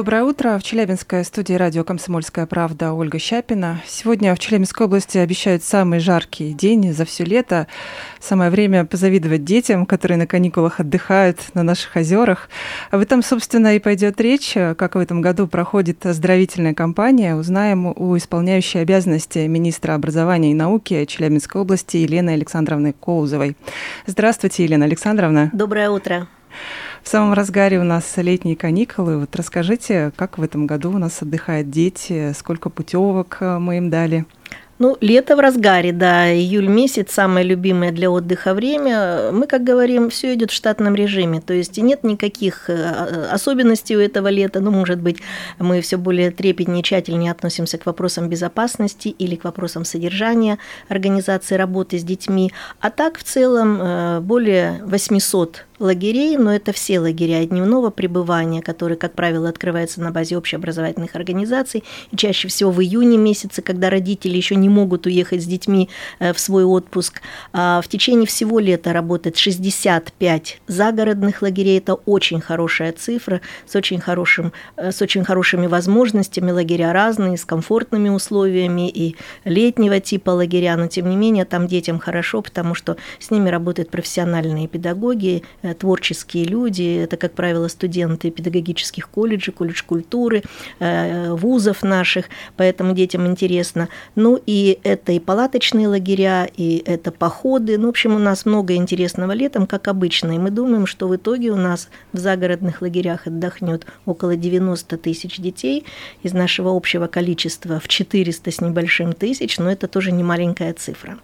Доброе утро. В Челябинской студии радио «Комсомольская правда» Ольга Щапина. Сегодня в Челябинской области обещают самый жаркий день за все лето. Самое время позавидовать детям, которые на каникулах отдыхают на наших озерах. Об этом, собственно, и пойдет речь, как в этом году проходит оздоровительная кампания. Узнаем у исполняющей обязанности министра образования и науки Челябинской области Елены Александровны Коузовой. Здравствуйте, Елена Александровна. Доброе утро. В самом разгаре у нас летние каникулы. Вот расскажите, как в этом году у нас отдыхают дети, сколько путевок э, мы им дали? Ну, лето в разгаре, да, июль месяц, самое любимое для отдыха время. Мы, как говорим, все идет в штатном режиме, то есть нет никаких э, особенностей у этого лета. Ну, может быть, мы все более трепетнее, тщательнее относимся к вопросам безопасности или к вопросам содержания организации работы с детьми. А так, в целом, э, более 800 лагерей, но это все лагеря дневного пребывания, которые, как правило, открываются на базе общеобразовательных организаций, и чаще всего в июне месяце, когда родители еще не могут уехать с детьми э, в свой отпуск. А в течение всего лета работает 65 загородных лагерей. Это очень хорошая цифра, с очень, хорошим, э, с очень хорошими возможностями. Лагеря разные, с комфортными условиями и летнего типа лагеря, но тем не менее там детям хорошо, потому что с ними работают профессиональные педагоги, э, творческие люди, это, как правило, студенты педагогических колледжей, колледж культуры, э, вузов наших, поэтому детям интересно. Ну и это и палаточные лагеря, и это походы. Ну, в общем, у нас много интересного летом, как обычно. И мы думаем, что в итоге у нас в загородных лагерях отдохнет около 90 тысяч детей из нашего общего количества в 400 с небольшим тысяч, но это тоже не маленькая цифра.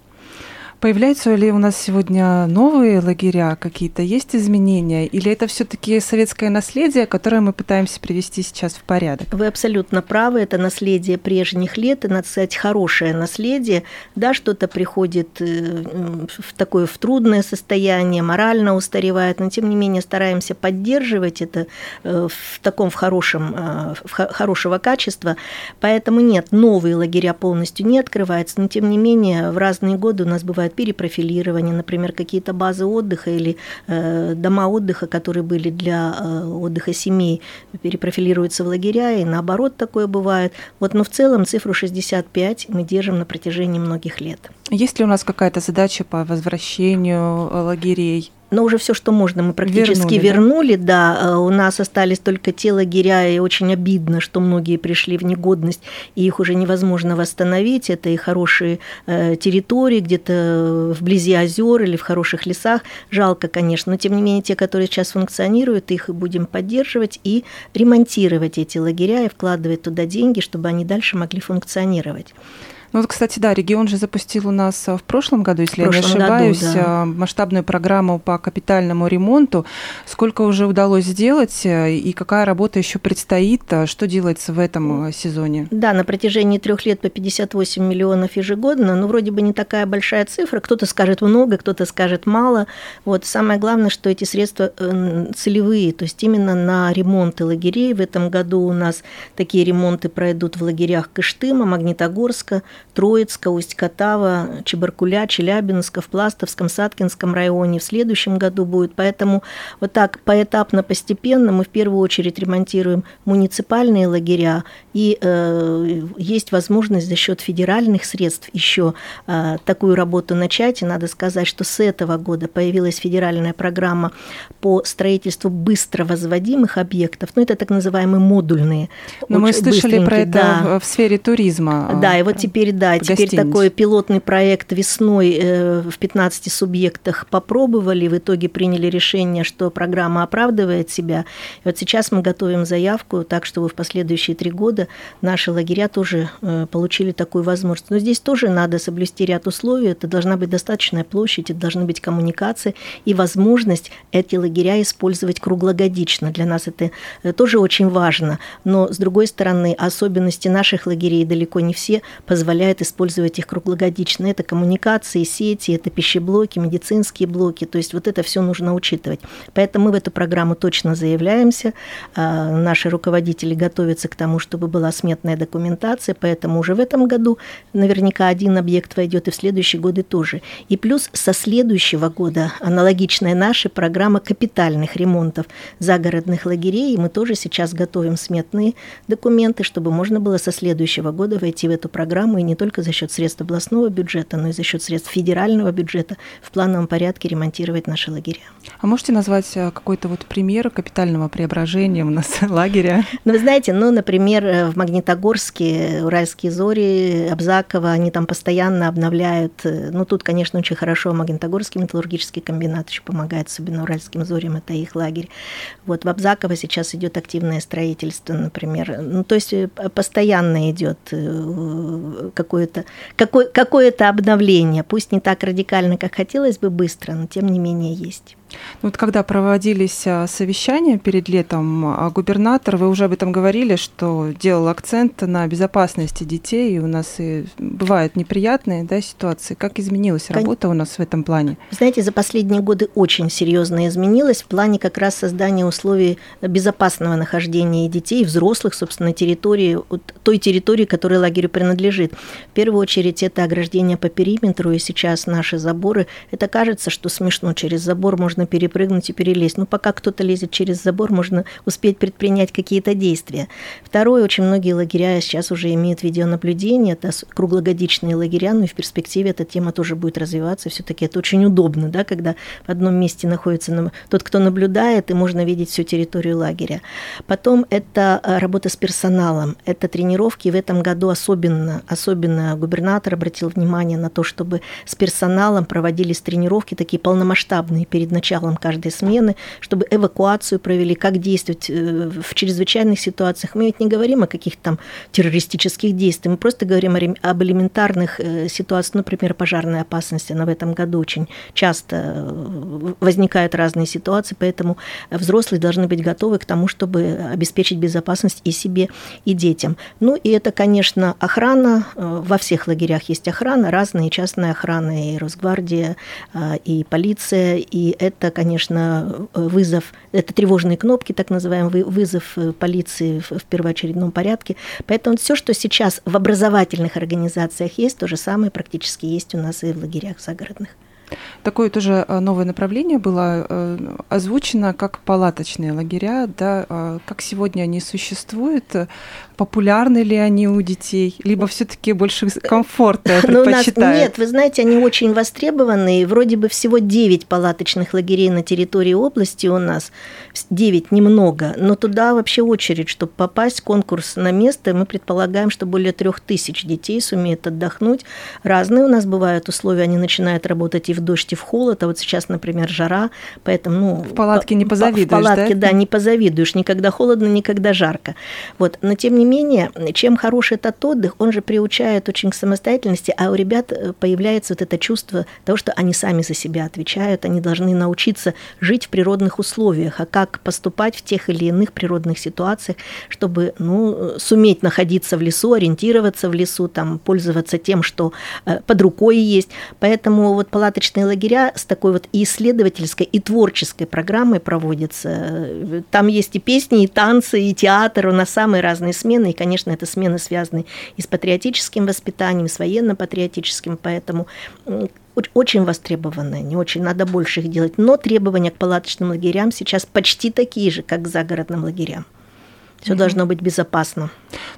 Появляются ли у нас сегодня новые лагеря, какие-то есть изменения, или это все-таки советское наследие, которое мы пытаемся привести сейчас в порядок? Вы абсолютно правы, это наследие прежних лет, и, надо сказать, хорошее наследие. Да, что-то приходит э, в такое в трудное состояние, морально устаревает, но тем не менее стараемся поддерживать это э, в таком в хорошем, э, в хорошего качества. Поэтому нет, новые лагеря полностью не открываются, но тем не менее в разные годы у нас бывает бывает перепрофилирование, например, какие-то базы отдыха или э, дома отдыха, которые были для э, отдыха семей, перепрофилируются в лагеря, и наоборот такое бывает. Вот, но в целом цифру 65 мы держим на протяжении многих лет. Есть ли у нас какая-то задача по возвращению э, лагерей? Но уже все, что можно, мы практически вернули, вернули да? да. Э, у нас остались только те лагеря, и очень обидно, что многие пришли в негодность, и их уже невозможно восстановить. Это и хорошие э, территории, где-то вблизи озер или в хороших лесах. Жалко, конечно, но тем не менее те, которые сейчас функционируют, их будем поддерживать и ремонтировать эти лагеря и вкладывать туда деньги, чтобы они дальше могли функционировать. Ну вот, кстати, да, регион же запустил у нас э, в прошлом году, если я не ошибаюсь, году, да. Э, масштабную программу по капитальному ремонту. Сколько уже удалось сделать э, и какая работа еще предстоит? Что делается в этом сезоне? Да, на протяжении трех лет по 58 миллионов ежегодно. Ну, вроде бы не такая большая цифра. Кто-то скажет много, кто-то скажет мало. Вот самое главное, что эти средства целевые, то есть именно на ремонты лагерей. В этом году у нас такие ремонты пройдут в лагерях Кыштыма, Магнитогорска, Троицка, Усть-Катава, Чебаркуля, Челябинска, в Пластовском, Саткинском районе в следующем году будет. Поэтому вот так поэтапно, постепенно мы в первую очередь ремонтируем муниципальные лагеря, и э, есть возможность за счет федеральных средств еще э, такую работу начать. И надо сказать, что с этого года появилась федеральная программа по строительству быстро возводимых объектов, ну это так называемые модульные. Но мы слышали про это да. в сфере туризма. Да, и вот теперь да, теперь такой пилотный проект весной э, в 15 субъектах попробовали, в итоге приняли решение, что программа оправдывает себя. И вот сейчас мы готовим заявку, так чтобы в последующие три года наши лагеря тоже э, получили такую возможность. Но здесь тоже надо соблюсти ряд условий. Это должна быть достаточная площадь, это должны быть коммуникации и возможность эти лагеря использовать круглогодично. Для нас это э, тоже очень важно. Но, с другой стороны, особенности наших лагерей далеко не все позволяют позволяет использовать их круглогодично. Это коммуникации, сети, это пищеблоки, медицинские блоки. То есть вот это все нужно учитывать. Поэтому мы в эту программу точно заявляемся. А, наши руководители готовятся к тому, чтобы была сметная документация, поэтому уже в этом году наверняка один объект войдет, и в следующие годы тоже. И плюс со следующего года аналогичная наша программа капитальных ремонтов загородных лагерей, и мы тоже сейчас готовим сметные документы, чтобы можно было со следующего года войти в эту программу и не только за счет средств областного бюджета, но и за счет средств федерального бюджета в плановом порядке ремонтировать наши лагеря. А можете назвать э, какой-то вот пример капитального преображения у нас лагеря? Ну, вы знаете, ну, например, э, в Магнитогорске, Уральские зори, Абзаково, они там постоянно обновляют. Э, ну, тут, конечно, очень хорошо Магнитогорский металлургический комбинат еще помогает, особенно Уральским зорям, это их лагерь. Вот в Абзаково сейчас идет активное строительство, например. Ну, то есть постоянно идет какое-то какое, какое-то обновление, пусть не так радикально, как хотелось бы быстро, но тем не менее есть. Ну, вот когда проводились а, совещания перед летом, а, губернатор, вы уже об этом говорили, что делал акцент на безопасности детей, и у нас и бывают неприятные да, ситуации. Как изменилась работа у нас в этом плане? Знаете, за последние годы очень серьезно изменилась в плане как раз создания условий безопасного нахождения детей, взрослых, собственно, территории, той территории, которой лагерю принадлежит. В первую очередь это ограждение по периметру, и сейчас наши заборы, это кажется, что смешно, через забор можно можно перепрыгнуть и перелезть. Но пока кто-то лезет через забор, можно успеть предпринять какие-то действия. Второе, очень многие лагеря сейчас уже имеют видеонаблюдение, это круглогодичные лагеря, но и в перспективе эта тема тоже будет развиваться. Все-таки это очень удобно, да, когда в одном месте находится тот, кто наблюдает, и можно видеть всю территорию лагеря. Потом это э, работа с персоналом, это тренировки. В этом году особенно, особенно губернатор обратил внимание на то, чтобы с персоналом проводились тренировки такие полномасштабные перед началом началом каждой смены, чтобы эвакуацию провели, как действовать э, в чрезвычайных ситуациях. Мы ведь не говорим о каких-то там террористических действиях, мы просто говорим об элементарных э, ситуациях, например, пожарной опасности. Она в этом году очень часто э, возникают разные ситуации, поэтому взрослые должны быть готовы к тому, чтобы обеспечить безопасность и себе, и детям. Ну и это, конечно, охрана. Во всех лагерях есть охрана, разные частная охрана, и Росгвардия, и полиция, и это это, конечно, вызов, это тревожные кнопки, так называемый вызов э, полиции в первоочередном порядке. Поэтому все, что сейчас в образовательных организациях есть, то же самое практически есть у нас и в лагерях загородных. Такое тоже э, новое направление было э, озвучено как палаточные лагеря, да, а как сегодня они существуют, популярны ли они у детей, либо все-таки больше комфорта предпочитают? Нас, нет, вы знаете, они очень востребованы, и вроде бы всего 9 палаточных лагерей на территории области у нас, 9 немного, но туда вообще очередь, чтобы попасть, конкурс на место, мы предполагаем, что более 3000 детей сумеют отдохнуть. Разные у нас бывают условия, они начинают работать и в дождь, и в холод, а вот сейчас, например, жара, поэтому... Ну, в палатке не позавидуешь, В палатке, да? да, не позавидуешь, никогда холодно, никогда жарко. Вот, но тем не менее, чем хорош этот отдых, он же приучает очень к самостоятельности, а у ребят э, появляется вот это чувство того, что они сами за себя отвечают, они должны научиться жить в природных условиях, а как поступать в тех или иных природных ситуациях, чтобы ну, суметь находиться в лесу, ориентироваться в лесу, там, пользоваться тем, что э, под рукой есть. Поэтому вот палаточные лагеря с такой вот исследовательской, и творческой программой проводятся. Там есть и песни, и танцы, и театр, у нас самые разные смены и, конечно, это смены связаны и с патриотическим воспитанием, с военно-патриотическим, поэтому очень востребованные, не очень, надо больше их делать. Но требования к палаточным лагерям сейчас почти такие же, как к загородным лагерям. Все угу. должно быть безопасно.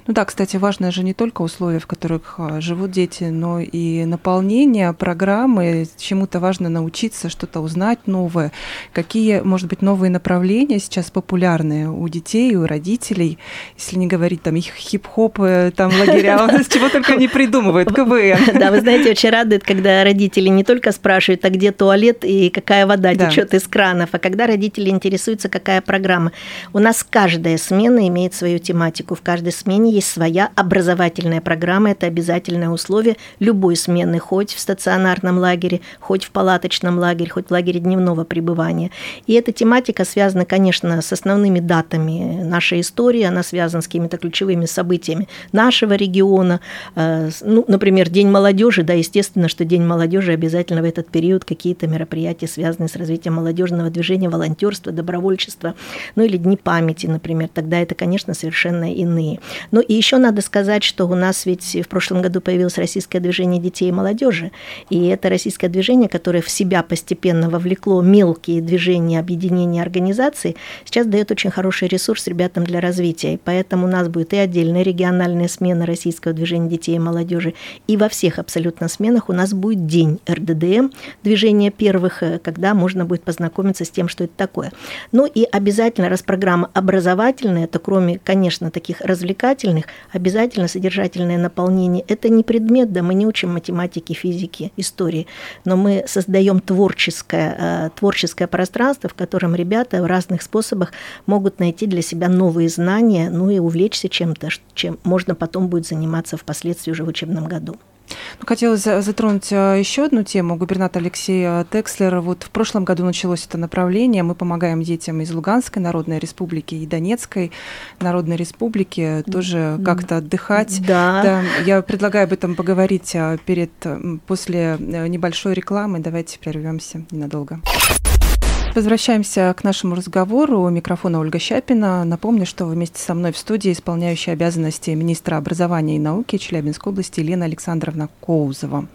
Ну да, кстати, важно же не только условия, в которых а, живут дети, но и наполнение программы. Чему-то важно научиться, что-то узнать новое. Какие, может быть, новые направления сейчас популярны у детей, у родителей, если не говорить там их хип-хоп, э, там лагеря, чего только не придумывают, КВН. Да, вы знаете, очень радует, когда родители не только спрашивают, а где туалет и какая вода течет из кранов, а когда родители интересуются, какая программа. У нас каждая смена имеет свою тематику. В каждой смене есть своя образовательная программа. Это обязательное условие любой смены, хоть в стационарном лагере, хоть в палаточном лагере, хоть в лагере дневного пребывания. И эта тематика связана, конечно, с основными датами нашей истории, она связана с какими-то ключевыми событиями нашего региона. Э, ну, например, День молодежи, да, естественно, что День молодежи обязательно в этот период какие-то мероприятия, связанные с развитием молодежного движения, волонтерства, добровольчества, ну или Дни памяти, например, тогда это, конечно, совершенно иные. Ну и еще надо сказать, что у нас ведь в прошлом году появилось российское движение детей и молодежи, и это российское движение, которое в себя постепенно вовлекло мелкие движения, объединения организаций, сейчас дает очень хороший ресурс ребятам для развития. И поэтому у нас будет и отдельная региональная смена российского движения детей и молодежи, и во всех абсолютно сменах у нас будет день РДДМ, движение первых, э, когда можно будет познакомиться с тем, что это такое. Ну и обязательно, раз программа образовательная, то кроме, конечно, таких развлекательных, обязательно содержательное наполнение. Это не предмет, да, мы не учим математики, физики, истории, но мы создаем творческое, э, творческое пространство, в котором ребята в разных способах могут найти для себя новые знания, ну и увлечься чем-то, чем можно потом будет заниматься впоследствии уже в учебном году. Ну, хотелось затронуть а, еще одну тему. Губернатор Алексей а, Текслер. Вот в прошлом году началось это направление. Мы помогаем детям из Луганской Народной Республики и Донецкой Народной Республики тоже как-то отдыхать. Да. да. Я предлагаю об этом поговорить а, перед, после э, небольшой рекламы. Давайте прервемся ненадолго. Возвращаемся к нашему разговору. У микрофона Ольга Щапина. Напомню, что вместе со мной в студии исполняющая обязанности министра образования и науки Челябинской области Елена Александровна Коузова.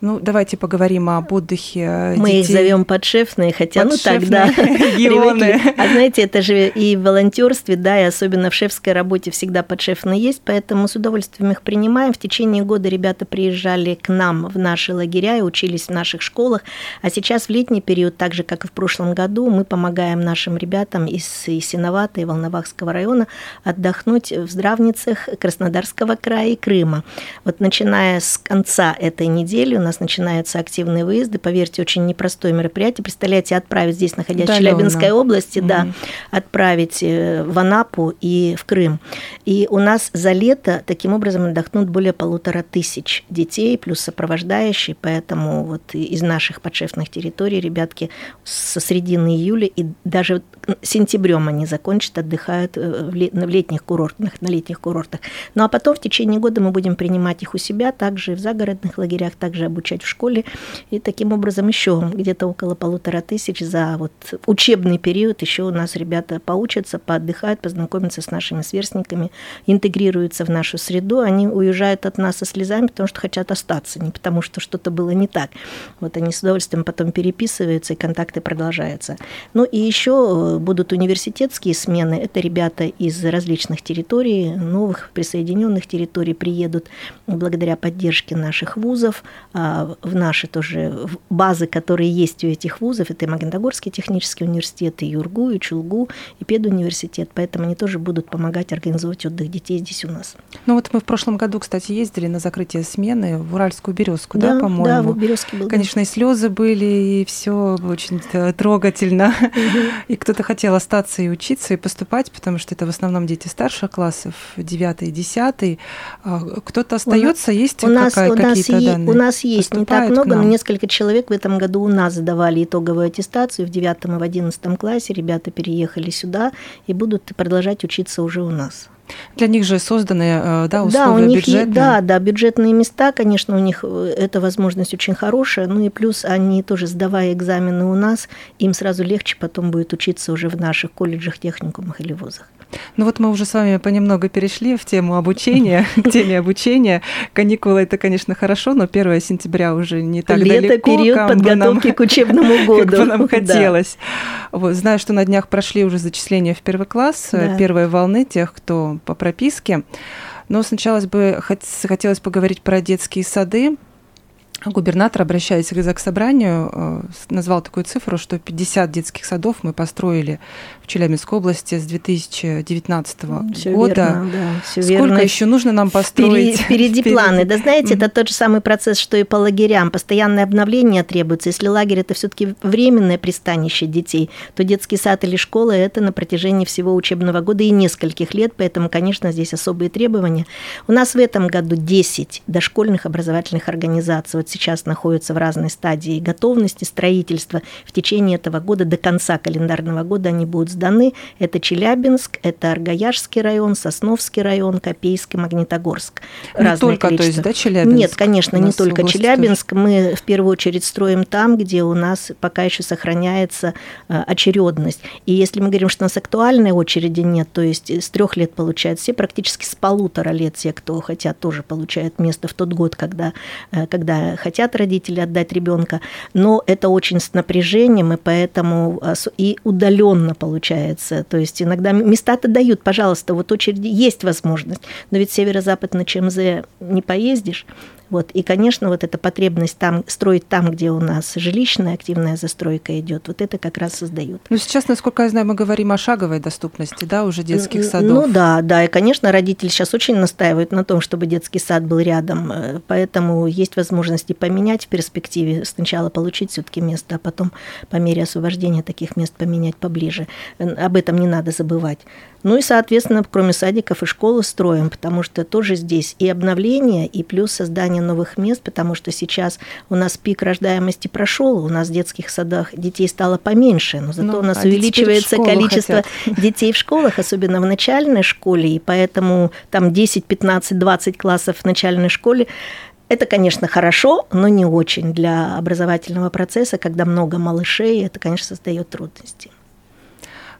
Ну, давайте поговорим об отдыхе Мы детей. их зовем подшефные, хотя подшефные ну тогда привыкли. А знаете, это же и в волонтерстве, да, и особенно в шефской работе всегда подшефные есть, поэтому с удовольствием их принимаем. В течение года ребята приезжали к нам в наши лагеря и учились в наших школах, а сейчас в летний период, так же, как и в прошлом году, мы помогаем нашим ребятам из Синовата и Волновахского района отдохнуть в здравницах Краснодарского края и Крыма. Вот начиная с конца этой недели нас нас начинаются активные выезды. Поверьте, очень непростое мероприятие. Представляете, отправить здесь, находясь Удаленно. в Челябинской области, mm да, отправить э, в Анапу и в Крым. И у нас за лето таким образом отдохнут более полутора тысяч детей, плюс сопровождающие, поэтому вот из наших подшефных территорий ребятки со середины июля и даже сентябрем они закончат, отдыхают э, в летних курортах, на летних курортах. Ну а потом в течение года мы будем принимать их у себя, также в загородных лагерях, также обучать в школе. И таким образом еще где-то около полутора тысяч за вот учебный период еще у нас ребята поучатся, поотдыхают, познакомятся с нашими сверстниками, интегрируются в нашу среду. Они уезжают от нас со слезами, потому что хотят остаться, не потому что что-то было не так. Вот они с удовольствием потом переписываются, и контакты продолжаются. Ну и еще будут университетские смены. Это ребята из различных территорий, новых присоединенных территорий приедут благодаря поддержке наших вузов. А, в наши тоже базы, которые есть у этих вузов. Это и Магнитогорский технический университет, и Юргу, и Чулгу, и педуниверситет. Поэтому они тоже будут помогать организовывать отдых детей здесь у нас. Ну вот мы в прошлом году, кстати, ездили на закрытие смены в Уральскую березку, да, да по-моему? Да, в Березке был. Конечно, и слезы были, и все очень трогательно. И кто-то хотел остаться и учиться, и поступать, потому что это в основном дети старших классов, 9 и 10. А кто-то остается, есть какие-то данные? У нас есть не так много, но несколько человек в этом году у нас сдавали итоговую аттестацию в 9 и в 11 классе. Ребята переехали сюда и будут продолжать учиться уже у нас. Для них же созданы э, да, условия да, у них бюджетные. Есть, да, да, бюджетные места, конечно, у них э, эта возможность очень хорошая, ну и плюс они тоже, сдавая экзамены у нас, им сразу легче потом будет учиться уже в наших колледжах, техникумах или вузах. Ну вот мы уже с вами понемногу перешли в тему обучения, к теме обучения. Каникулы это, конечно, хорошо, но 1 сентября уже не так Лето, далеко. Лето, период подготовки нам, к учебному году. Как бы нам хотелось. Да. Вот, знаю, что на днях прошли уже зачисления в первый класс, э, да. первые волны тех, кто по прописке. Но сначала бы хотелось поговорить про детские сады, губернатор, обращаясь к Заксобранию, э, назвал такую цифру, что 50 детских садов мы построили в Челябинской области с 2019 Всё года. верно, да, всё Сколько верно. еще нужно нам построить? Впереди, впереди планы. Да знаете, это тот же самый процесс, что и по лагерям. Постоянное обновление требуется. Если лагерь это все-таки временное пристанище детей, то детский сад или школа это на протяжении всего учебного года и нескольких лет, поэтому, конечно, здесь особые требования. У нас в этом году 10 дошкольных образовательных организаций вот сейчас находятся в разной стадии готовности строительства. В течение этого года, до конца календарного года они будут сданы. Это Челябинск, это Аргаяшский район, Сосновский район, Копейск и Магнитогорск. Не Разное только, то есть, количество. да, Челябинск? Нет, конечно, не только Челябинск. Мы в первую очередь строим там, где у нас пока еще сохраняется э, очередность. И если мы говорим, что у нас актуальной очереди нет, то есть с трех лет получают все, практически с полутора лет те, кто хотят, тоже получают место в тот год, когда, э, когда хотят родители отдать ребенка. Но это очень с напряжением, и поэтому ос- и удаленно получается. То есть иногда места-то дают, пожалуйста, вот очереди есть возможность, но ведь северо-запад на ЧМЗ не поездишь. Вот. И, конечно, вот эта потребность там, строить там, где у нас жилищная активная застройка идет, вот это как раз создают. Ну, сейчас, насколько я знаю, мы говорим о шаговой доступности, да, уже детских садов. Ну да, да, и, конечно, родители сейчас очень настаивают на том, чтобы детский сад был рядом, э, поэтому есть возможности поменять в перспективе, сначала получить все таки место, а потом по мере освобождения таких мест поменять поближе. Об этом не надо забывать. Ну и, соответственно, кроме садиков и школы строим, потому что тоже здесь и обновление, и плюс создание новых мест, потому что сейчас у нас пик рождаемости прошел, у нас в детских садах детей стало поменьше, но зато Ну, у нас в увеличивается количество хотят. детей в школах, особенно в начальной школе, и поэтому там 10, 15, 20 классов в начальной школе это, конечно, хорошо, но не очень для образовательного процесса, когда много малышей, это, конечно, создает трудности.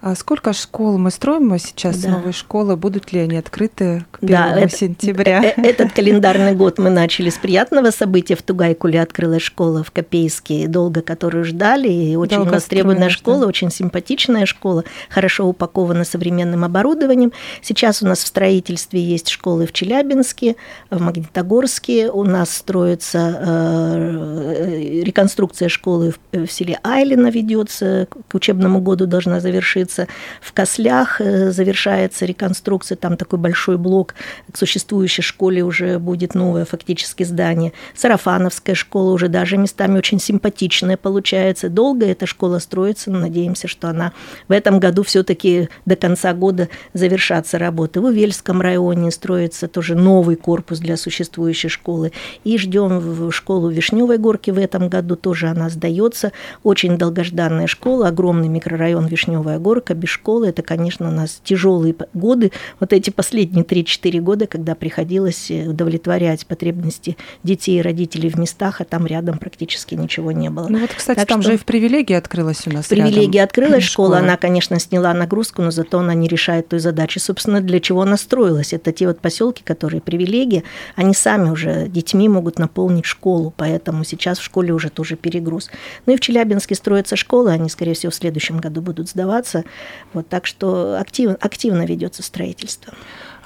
А сколько школ мы строим сейчас, Да. новые школы? Будут ли они открыты к 1 Да, это- сентября? э- Этот календарный год мы начали с приятного события. В Тугайкуле открылась школа в Копейске, долго которую ждали. И очень Долго востребованная школа, да. очень симпатичная школа, хорошо упакована современным оборудованием. Сейчас у нас в строительстве есть школы в Челябинске, в Магнитогорске. У нас строится э, реконструкция школы в, в селе Айлина ведется, к учебному году должна завершиться. В Кослях э, завершается реконструкция, там такой большой блок к существующей школе уже будет новое фактически здание. Сарафановская школа уже даже местами очень симпатичная получается. Долго эта школа строится, но надеемся, что она в этом году все-таки до конца года завершатся работы. В Увельском районе строится тоже новый корпус для существующей школы. И ждем в школу Вишневой горки в этом году, тоже она сдается. Очень долгожданная школа, огромный микрорайон Вишневая горка, без школы. Это, конечно, у нас тяжелые годы, вот эти последние 3-4 года, когда приходилось э, удовлетворять потребности детей и родителей в местах, а там рядом практически ничего не было. Ну вот, кстати, Так там что- же и в привилегии открылась у нас Привилегия рядом открылась школа, школа. она, конечно, сняла нагрузку, но зато она не решает той задачи, собственно, для чего она строилась. Это те вот поселки, которые привилегия, они сами уже детьми могут наполнить школу, поэтому сейчас в школе уже тоже перегруз. Ну и в Челябинске строятся школы, они, скорее всего, в следующем году будут сдаваться. Вот, так что активно, активно ведется строительство.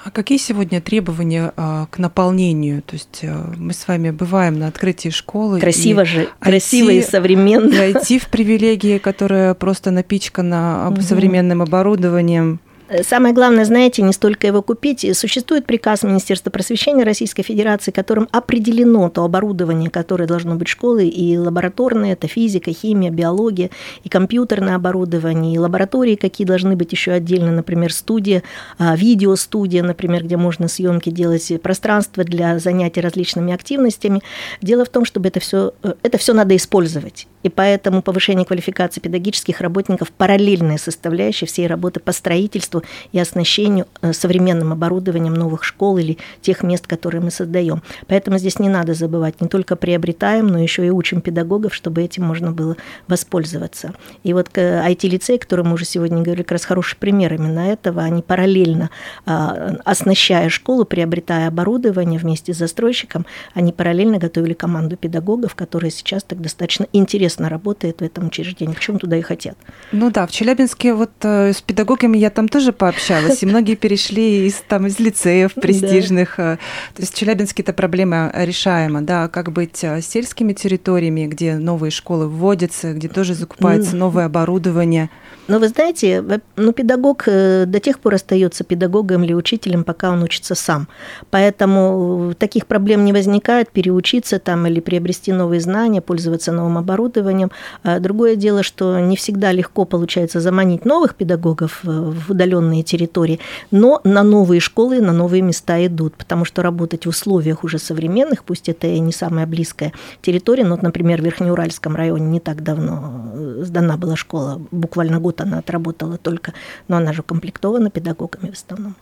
А какие сегодня требования а, к наполнению? То есть а, мы с вами бываем на открытии школы. Красиво же, красиво и IT современно. Войти в привилегии, которая просто напичкана Мгм. современным оборудованием. Э, Самое главное, знаете, не столько его купить. Существует приказ Министерства просвещения Российской Федерации, которым определено то оборудование, которое должно быть в школе, и лабораторное, это физика, химия, биология, и компьютерное оборудование, и лаборатории, какие должны быть еще отдельно, например, студия, а, видеостудия, например, где можно съемки делать, пространство для занятий различными активностями. Дело в том, чтобы это все, это все надо использовать. И поэтому повышение квалификации педагогических работников – параллельная составляющая всей работы по строительству и оснащению э, современным оборудованием новых школ или тех мест, которые мы создаем. Поэтому здесь не надо забывать, не только приобретаем, но еще и учим педагогов, чтобы этим можно было воспользоваться. И вот IT-лицей, о котором мы уже сегодня говорили, как раз хороший пример именно этого, они параллельно, а, оснащая школу, приобретая оборудование вместе с застройщиком, они параллельно готовили команду педагогов, которая сейчас так достаточно интересно работает в этом учреждении. Почему туда и хотят? Ну да, в Челябинске вот э, с педагогами я там тоже тоже пообщалась, и многие перешли из, там, из лицеев престижных. Да. То есть в Челябинске эта проблема решаема, да, как быть с сельскими территориями, где новые школы вводятся, где тоже закупается новое оборудование. Но вы знаете, ну, педагог э, до тех пор остается педагогом или учителем, пока он учится сам. Поэтому таких проблем не возникает переучиться там или приобрести новые знания, пользоваться новым оборудованием. А другое дело, что не всегда легко получается заманить новых педагогов э, в удаленные территории, но на новые школы, на новые места идут, потому что работать в условиях уже современных, пусть это и не самая близкая территория, но, например, в Верхнеуральском районе не так давно э, сдана была школа, буквально год она отработала только, но она же укомплектована педагогами в основном.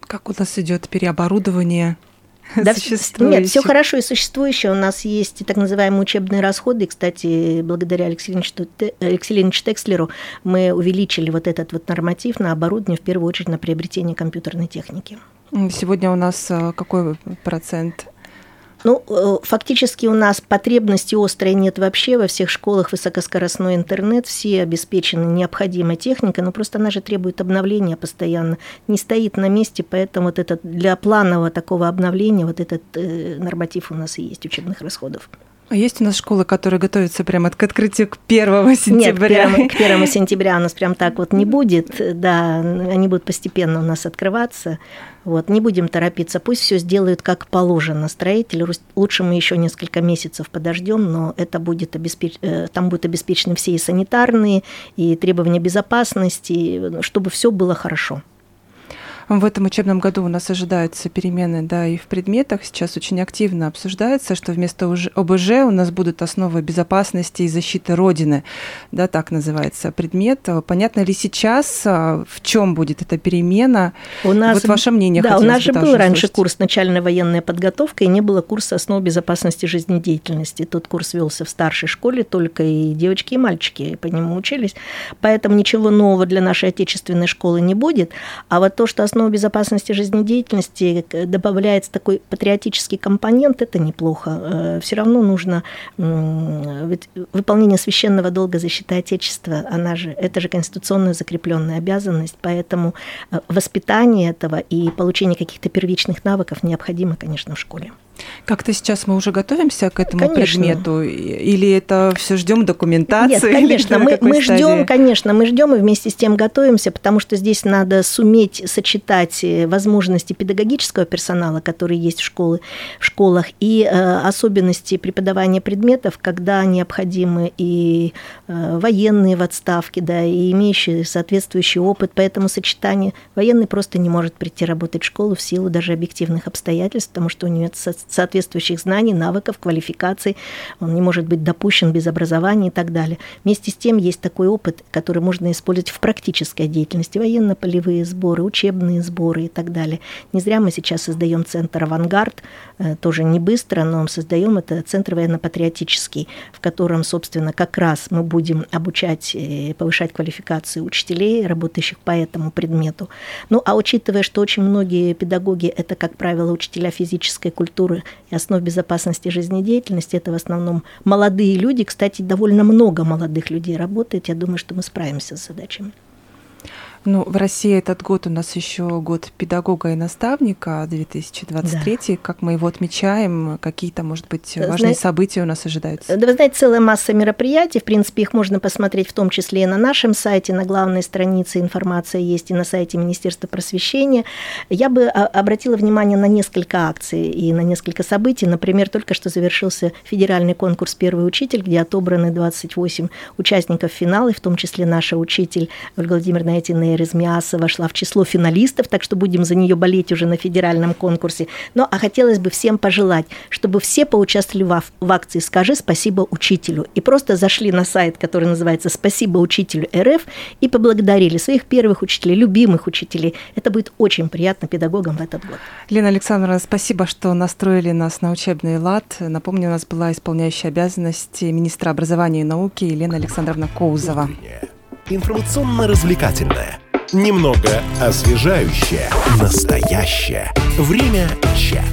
Как у нас идет переоборудование да, Нет, все хорошо и существующее. У нас есть так называемые учебные расходы. И, кстати, благодаря Алексею Ильичу Текслеру мы увеличили вот этот вот норматив на оборудование, в первую очередь на приобретение компьютерной техники. Сегодня у нас э, какой процент ну, э, фактически у нас потребности острой нет вообще. Во всех школах высокоскоростной интернет, все обеспечены необходимой техникой, но просто она же требует обновления постоянно, не стоит на месте, поэтому вот этот для планового такого обновления вот этот э, норматив у нас и есть учебных расходов. А есть у нас школы, которые готовятся прямо к открытию к 1 сентября? Нет, к 1, сентября у нас прям так вот не будет. Да, они будут постепенно у нас открываться. Вот, не будем торопиться, пусть все сделают как положено. Строитель, лучше мы еще несколько месяцев подождем, но это будет обеспеч... Э, там будут обеспечены все и санитарные, и требования безопасности, чтобы все было хорошо. В этом учебном году у нас ожидаются перемены, да, и в предметах. Сейчас очень активно обсуждается, что вместо ОБЖ у нас будут основы безопасности и защиты Родины, да, так называется предмет. Понятно ли сейчас, а, в чем будет эта перемена? У нас, вот ваше мнение. Да, у нас же был раньше слушать. курс начальная военная подготовка, и не было курса основ безопасности жизнедеятельности. Тот курс велся в старшей школе, только и девочки, и мальчики по нему учились. Поэтому ничего нового для нашей отечественной школы не будет. А вот то, что основу безопасности жизнедеятельности добавляется такой патриотический компонент, это неплохо. Э, Все равно нужно выполнение священного долга защиты Отечества, она же, это же конституционная закрепленная обязанность, поэтому э, воспитание этого и получение каких-то первичных навыков необходимо, конечно, в школе. Как-то сейчас мы уже готовимся к этому конечно. предмету, или это все ждем документации? Нет, конечно, мы, мы ждем, конечно, мы ждем и вместе с тем готовимся, потому что здесь надо суметь сочетать э, возможности педагогического персонала, который есть в, школы, в школах, и э, особенности преподавания предметов, когда необходимы и э, военные в отставке, да, и имеющие соответствующий опыт, поэтому сочетание военный просто не может прийти работать в школу в силу даже объективных обстоятельств, потому что у него соответствующих знаний, навыков, квалификаций, он не может быть допущен без образования и так далее. Вместе с тем есть такой опыт, который можно использовать в практической деятельности, военно-полевые сборы, учебные сборы и так далее. Не зря мы сейчас создаем центр «Авангард», э, тоже не быстро, но создаем это центр военно-патриотический, в котором, собственно, как раз мы будем обучать, и повышать квалификацию учителей, работающих по этому предмету. Ну, а учитывая, что очень многие педагоги – это, как правило, учителя физической культуры, и основ безопасности жизнедеятельности. Это в основном молодые люди. Кстати, довольно много молодых людей работает. Я думаю, что мы справимся с задачами. Ну, в России этот год у нас еще год педагога и наставника 2023. Да. Как мы его отмечаем? Какие-то, может быть, важные знаете, события у нас ожидаются? Да, вы знаете, целая масса мероприятий. В принципе, их можно посмотреть в том числе и на нашем сайте, на главной странице информация есть и на сайте Министерства просвещения. Я бы а, обратила внимание на несколько акций и на несколько событий. Например, только что завершился федеральный конкурс «Первый учитель», где отобраны 28 участников финала, и в том числе наша учитель Ольга Владимировна Этина Майя Резмиаса вошла в число финалистов, так что будем за нее болеть уже на федеральном конкурсе. Ну, а хотелось бы всем пожелать, чтобы все поучаствовали в, в акции «Скажи спасибо учителю» и просто зашли на сайт, который называется «Спасибо учителю РФ» и поблагодарили своих первых учителей, любимых учителей. Это будет очень приятно педагогам в этот год. Лена Александровна, спасибо, что настроили нас на учебный лад. Напомню, у нас была исполняющая обязанности министра образования и науки Елена Александровна Коузова. Информационно-развлекательная немного освежающее. Настоящее. Время чат.